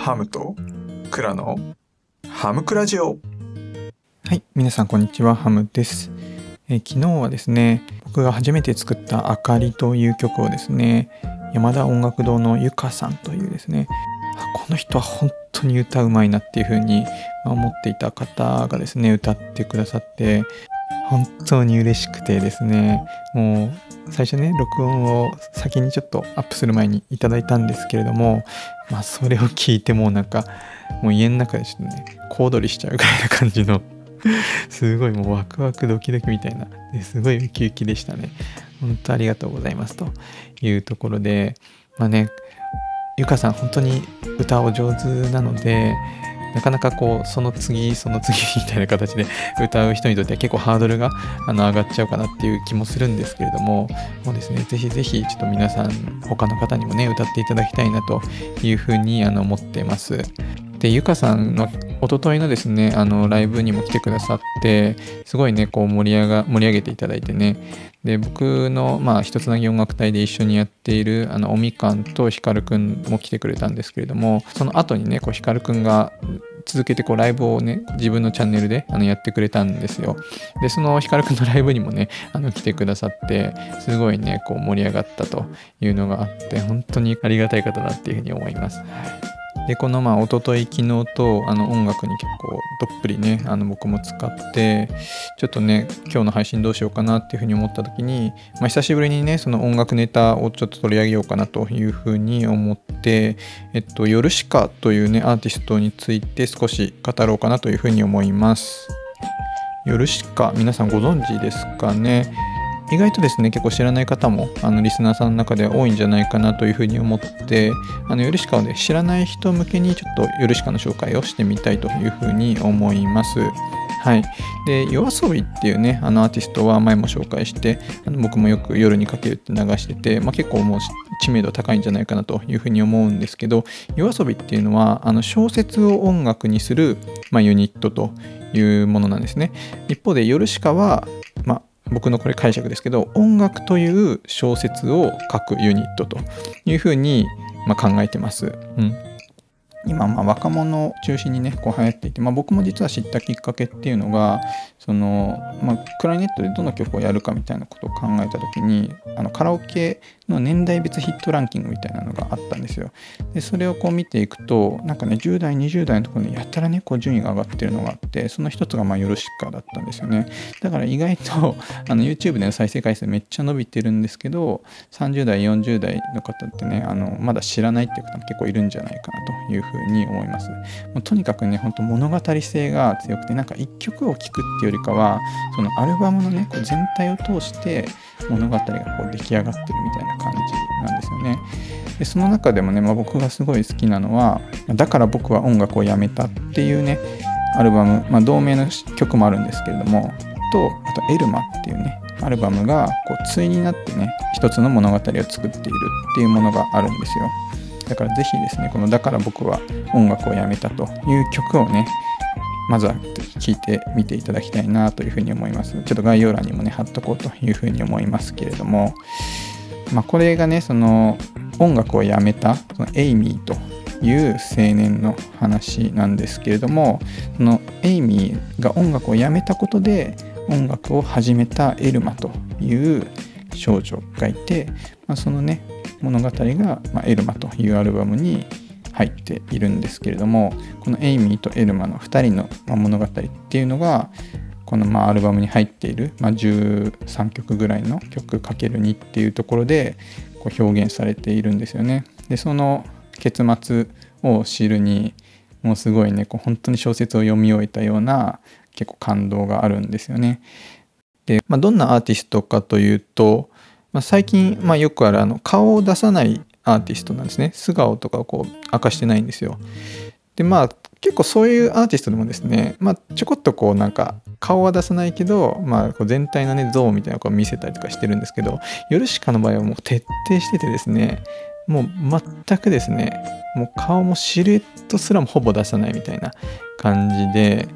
ハムとクラのハムクラジオはい、皆さんこんにちは、ハムです。え昨日はですね、僕が初めて作ったあかりという曲をですね、山田音楽堂のゆかさんというですね、この人は本当に歌うまいなっていう風に思っていた方がですね、歌ってくださって、本当に嬉しくてですね、もう最初ね、録音を先にちょっとアップする前にいただいたんですけれども、まあそれを聞いてもうなんか、もう家の中でちょっとね、小躍りしちゃうぐらいな感じの すごいもうワクワクドキドキみたいなすごいウキウキでしたね。本当ありがとうございますというところでまあねゆかさん本当に歌お上手なのでなかなかこうその次その次みたいな形で歌う人にとっては結構ハードルがあの上がっちゃうかなっていう気もするんですけれどももうですね是非是非ちょっと皆さん他の方にもね歌っていただきたいなというふうにあの思ってます。でゆかさんの一昨日のですねあのライブにも来てくださってすごいねこう盛り上が盛り上げていただいてね。で僕のまあ一つなぎ音楽隊で一緒にやっているあのおみかんとひかるくんも来てくれたんですけれどもその後にねこうひかるくんが続けてこうライブをね自分のチャンネルであのやってくれたんですよ。でそのひかるくんのライブにもねあの来てくださってすごいねこう盛り上がったというのがあって本当にありがたい方だっていうふうに思います、はい。でこのまあ一昨日昨日とあの音楽に結構どっぷりねあの僕も使ってちょっとね今日の配信どうしようかなっていうふうに思った時に、まあ、久しぶりにねその音楽ネタをちょっと取り上げようかなというふうに思ってえっとヨルシカというねアーティストについて少し語ろうかなというふうに思います。ヨルシカ皆さんご存知ですかね？意外とですね結構知らない方もあのリスナーさんの中では多いんじゃないかなというふうに思ってあのヨルシカをね知らない人向けにちょっとヨルシカの紹介をしてみたいというふうに思います。はい、で YOASOBI っていうねあのアーティストは前も紹介してあの僕もよく夜にかけるって流してて、まあ、結構もう知名度高いんじゃないかなというふうに思うんですけど YOASOBI っていうのはあの小説を音楽にする、まあ、ユニットというものなんですね。一方でヨルシカは、まあ僕のこれ解釈ですけど音楽という小説を書くユニットというふうに、まあ、考えてます。うん今まあ若者を中心にねこう流行っていて、まあ、僕も実は知ったきっかけっていうのがその、まあ、クラリネットでどの曲をやるかみたいなことを考えた時にあのカラオケの年代別ヒットランキングみたいなのがあったんですよ。でそれをこう見ていくとなんかね10代20代のところにやったらねこう順位が上がってるのがあってその一つがまあヨルシカだったんですよね。だから意外とあの YouTube での再生回数めっちゃ伸びてるんですけど30代40代の方ってねあのまだ知らないっていう方も結構いるんじゃないかなというふうに思います。もうとにかくね本当物語性が強くてなんか一曲を聴くっていうよりかはそのアルバムのねこう全体を通して物語がこう出来上がってるみたいな感じなんですよね。でその中でもね、まあ、僕がすごい好きなのは「だから僕は音楽をやめた」っていうねアルバム、まあ、同名の曲もあるんですけれどもとあと「エルマ」っていうねアルバムがこう対になってね一つの物語を作っているっていうものがあるんですよ。だからぜひですねこの「だから僕は音楽をやめた」という曲をねまずは聞いてみていただきたいなというふうに思います。ちょっと概要欄にもね貼っとこうというふうに思いますけれども、まあ、これがねその音楽をやめたそのエイミーという青年の話なんですけれどもそのエイミーが音楽をやめたことで音楽を始めたエルマという少女がいて、まあ、そのね物語が、まあ、エルマというアルバムに入っているんですけれどもこのエイミーとエルマの2人の物語っていうのがこのまあアルバムに入っている、まあ、13曲ぐらいの曲 ×2 っていうところでこう表現されているんですよね。でその結末を知るにもうすごいねこう本当に小説を読み終えたような結構感動があるんですよね。で、まあ、どんなアーティストかというと、まあ、最近、まあ、よくあるあの顔を出さないアーティストなんですね素顔とかをこう明かしてないんですよ。でまあ結構そういうアーティストでもですね、まあ、ちょこっとこうなんか顔は出さないけど、まあ、こう全体のね像みたいなのを見せたりとかしてるんですけどヨルシカの場合はもう徹底しててですねもう全くですねもう顔もシルエットすらもほぼ出さないみたいな感じで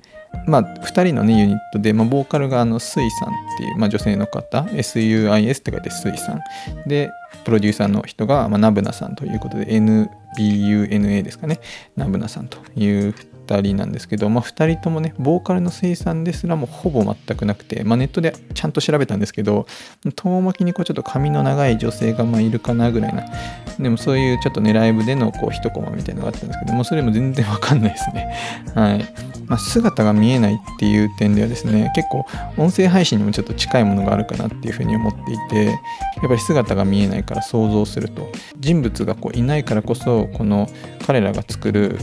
まあ、2人のねユニットで、まあ、ボーカルがあのスイさんっていう、まあ、女性の方 SUIS って書いてスイさん。でプロデューサーの人が、まあ、ナブナさんということで NBUNA ですかね。ナブナさんという2人なんですけど、まあ、2人ともねボーカルの生産ですらもほぼ全くなくて、まあ、ネットでちゃんと調べたんですけど遠巻きにこうちょっと髪の長い女性がまあいるかなぐらいな。でもそういうちょっとねライブでのこう一コマみたいなのがあったんですけどもうそれも全然わかんないですね。はい。まあ、姿が見えないっていう点ではですね結構音声配信にもちょっと近いものがあるかなっていうふうに思っていてやっぱり姿が見えないから想像すると人物がこういないからこそこの彼らが作る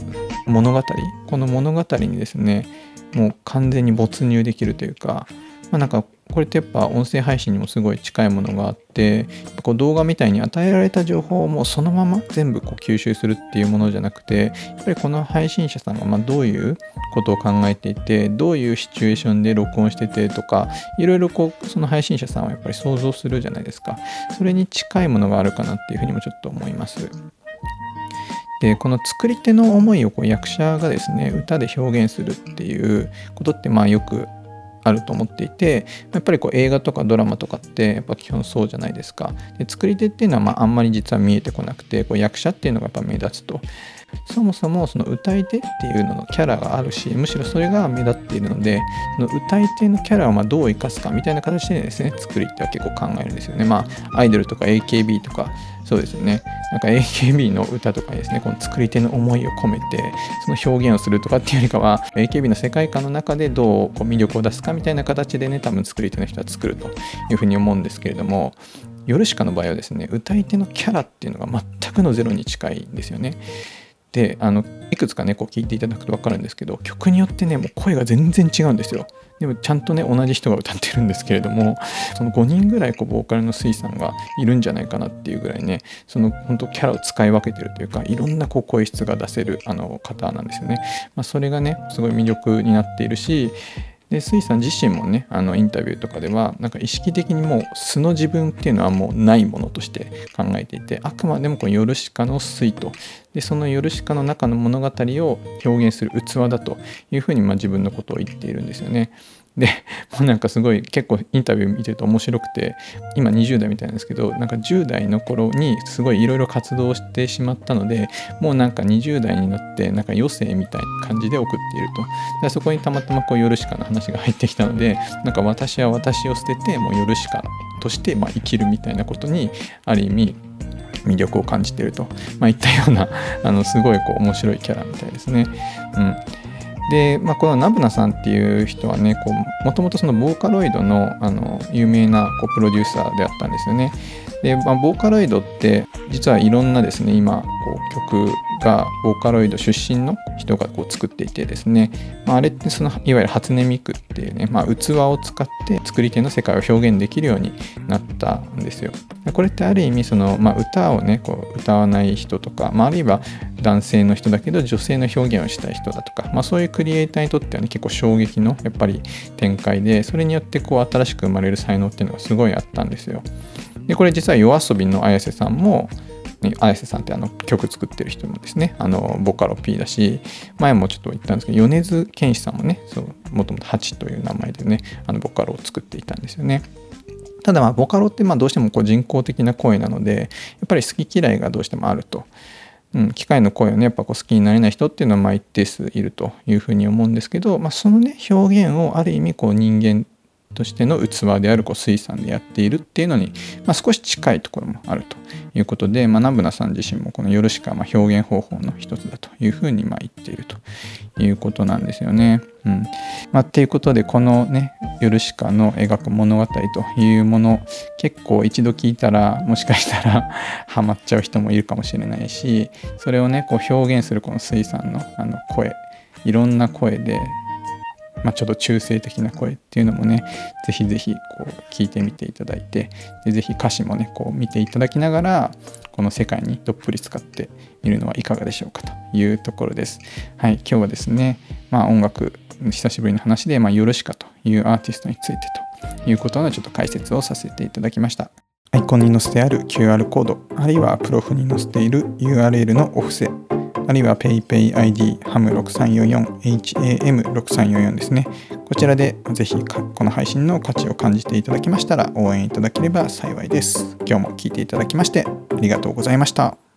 物語この物語にですねもう完全に没入できるというか、まあ、なんかこれってやっぱ音声配信にもすごい近いものがあってこう動画みたいに与えられた情報をもうそのまま全部こう吸収するっていうものじゃなくてやっぱりこの配信者さんがまどういうことを考えていてどういうシチュエーションで録音しててとかいろいろこうその配信者さんはやっぱり想像するじゃないですかそれに近いものがあるかなっていうふうにもちょっと思います。でこの作り手の思いをこう役者がですね歌で表現するっていうことってまあよくあると思っていてやっぱりこう映画とかドラマとかってやっぱ基本そうじゃないですか。で作り手っていうのはまああんまり実は見えてこなくてこう役者っていうのがやっぱ目立つと。そもそもその歌い手っていうののキャラがあるしむしろそれが目立っているのでその歌い手のキャラをまどう生かすかみたいな形でですね作り手は結構考えるんですよね。まあアイドルとか AKB とかそうですねなんか AKB の歌とかですねこの作り手の思いを込めてその表現をするとかっていうよりかは AKB の世界観の中でどうこう魅力を出すかみたいな形でね多分作り手の人は作るというふうに思うんですけれどもヨルシカの場合はですね歌い手のキャラっていうのが全くのゼロに近いんですよね。であのいくつかねこう聞いていただくと分かるんですけど曲によってねもう声が全然違うんですよでもちゃんとね同じ人が歌ってるんですけれどもその5人ぐらいこうボーカルの水さんがいるんじゃないかなっていうぐらいねその本当キャラを使い分けてるというかいろんなこう声質が出せるあの方なんですよね、まあ、それがねすごい魅力になっているしで水さん自身もねあのインタビューとかではなんか意識的にもう素の自分っていうのはもうないものとして考えていてあくまでもこのヨルシカの水とでそのヨルシカの中の物語を表現する器だというふうにまあ自分のことを言っているんですよね。でもう なんかすごい結構インタビュー見てると面白くて今20代みたいなんですけどなんか10代の頃にすごいいろいろ活動してしまったのでもうなんか20代になってなんか余生みたいな感じで送っていると。でそこにたまたまこうヨルシカの話が入ってきたのでなんか私は私を捨ててもうヨルシカとしてまあ生きるみたいなことにある意味魅力を感じていると、まあ、いったようなあのすごいこう面白いキャラみたいですね。うん。で、まあ、このナブナさんっていう人はねもともとそのボーカロイドのあの有名なこうプロデューサーであったんですよね。で、まあ、ボーカロイドって実はいろんなですね今こう曲がボーカロイド出身の人がこう作っていてですね、まあ、あれってそのいわゆる初音ミクっていうね、まあ、器を使って作り手の世界を表現できるようになったんですよ。これってある意味その、まあ、歌をねこう歌わない人とか、まあ、あるいは男性の人だけど女性の表現をしたい人だとか、まあ、そういうクリエイターにとってはね結構衝撃のやっぱり展開でそれによってこう新しく生まれる才能っていうのがすごいあったんですよ。でこれ実は夜遊びの綾瀬さんもに綾瀬さんってあの曲作ってる人もですねあのボカロ P だし前もちょっと言ったんですけど米津玄師さんもねもともと8という名前でねあのボカロを作っていたんですよね。ただまあボカロってまあどうしてもこう人工的な声なのでやっぱり好き嫌いがどうしてもあると。うん、機械の声をねやっぱこう好きになれない人っていうのはまあ一定数いるというふうに思うんですけど、まあ、そのね表現をある意味こう人間としての器であるこう水産でやっているっていうのに、まあ、少し近いところもあるということで、まあ、ナブナさん自身もこのヨルシカは表現方法の一つだというふうにま言っているということなんですよね。うんまあ、っていうことでこのねヨルシカの描く物語というもの結構一度聞いたらもしかしたら ハマっちゃう人もいるかもしれないしそれをねこう表現するこの水産のあの声いろんな声でまあ、ちょっと中性的な声っていうのもねぜひぜひこう聞いてみていただいてでぜひ歌詞もねこう見ていただきながらこの世界にどっぷり使ってみるのはいかがでしょうかというところです。はい、今日はですね、まあ、音楽久しぶりの話で、まあ、ヨルシカというアーティストについてということのちょっと解説をさせていただきました。アイコンに載せてある QR コード、あるいはプロフに載せている URL のお布施、あるいは PayPayID HAM6344 HAM6344 ですね。こちらでぜひこの配信の価値を感じていただきましたら応援いただければ幸いです。今日も聴いていただきましてありがとうございました。